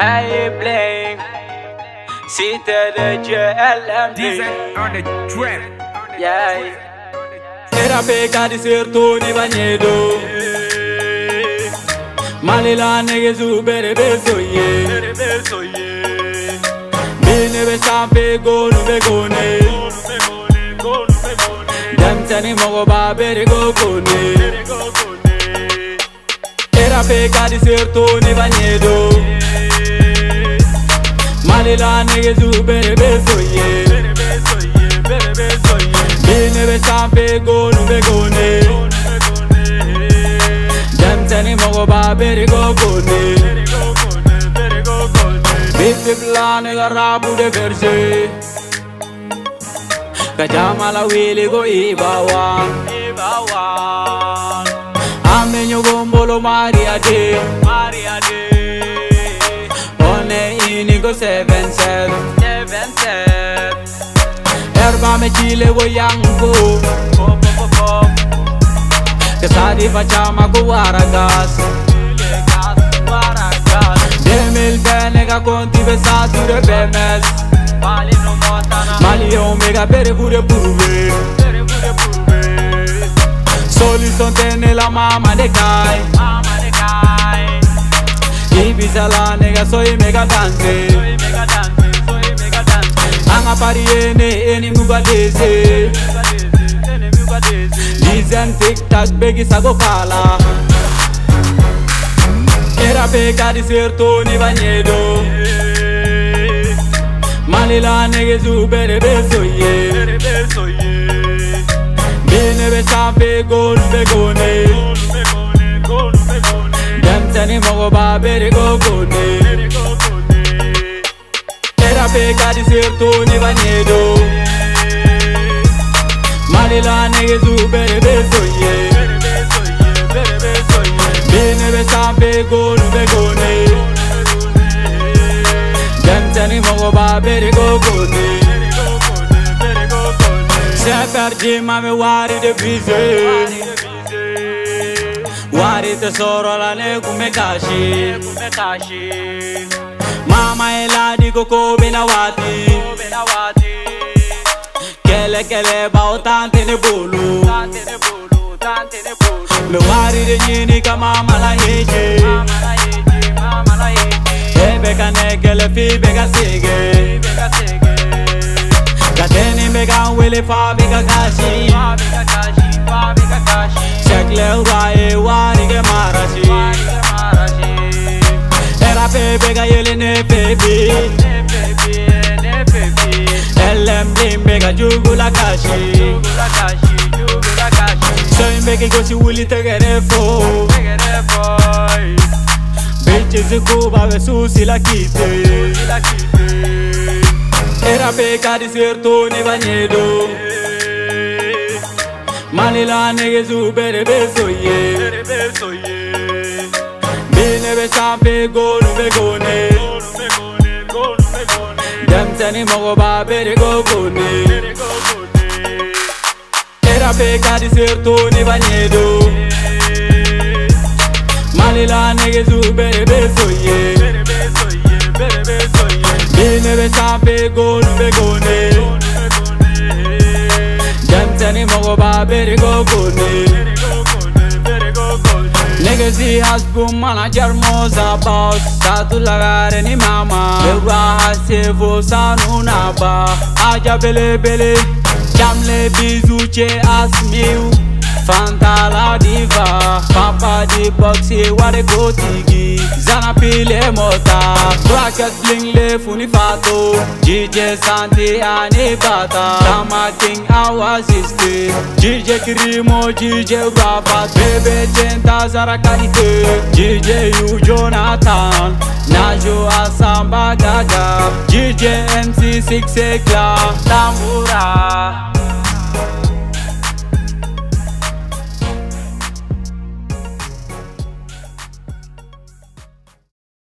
Hey bling Cité de GLMD Design on the track. Yeah. Era di sertoni bagnedo Malila nege zu bere beso ye Bine be sampe gonu be gone Dem ba bere go gone Era di sertoni bagnedo Malila Charlie la niggas who bebe so ye Bebe so ye, bebe so ye Me nebe champi go nube go ne Dem teni mogo ba beri go go ne Mi pip la rabu de verse Kajama la wili go iba wa Ame nyo gombolo maria de Maria de One ini go seven set Seven set Erba me chile go yango Kesadi facciamo go waragas Demil bene ga conti besati re bemes Mali omega bere pure pure Soli son tene la mama de kai Mama de kai Ibiza la nega soy mega dance Anga pari ene eni muga deze Dizen tic tac begi sago kala Era peka di sertoni bagnedo Malila nege zu bere beso ye Bine be sampe gonu be gone Dem tani mɔgɔ b'a bere ko de. Era pe ka di sirtu ne ba ne do. Mali la nege zu bere be soye Bene be san be gonu be gone Dan tani mɔgɔ b'a bere ko kone Sefer jima me wari de bize Wari tesoro la ne kume kashi. Mama eladi koko bina wati. Kele kele bao tante ne bolu. Me wari de nyini ka mama la heje Ebe ka negele fi bega sige Kateni mega wele fa bega kashi Shekle uraye wari ke marashi Era pe bega yele ne pepi Elem lim bega jugula kashi. Soy mbeki gosi wuli tegere fo Bitches kuba ve susi la kite Era peka di sertoni bagnedo Malila nege zu bere beso ye Bine be sampe gonu be gone Dem tani mogo ba bere go gone Era peka di sertoni bagnedo Malila nege zu bere beso ye Bine be sampe gonu be gone Many more about better go good Legacy has boom manager moves about. Tatu lagare ni mama. Lewa sanuna ba. Aja bele bele Jamle as asmiu Papa di boxy ware go tigi Zana pile mota Bracket bling le funi fato DJ Santi ani bata Tama king awa sister DJ Krimo DJ Rafa Bebe Tenta Zara Kalite DJ Yu Jonathan Najo Asamba Gaga. DJ MC 6 Ekla Tambura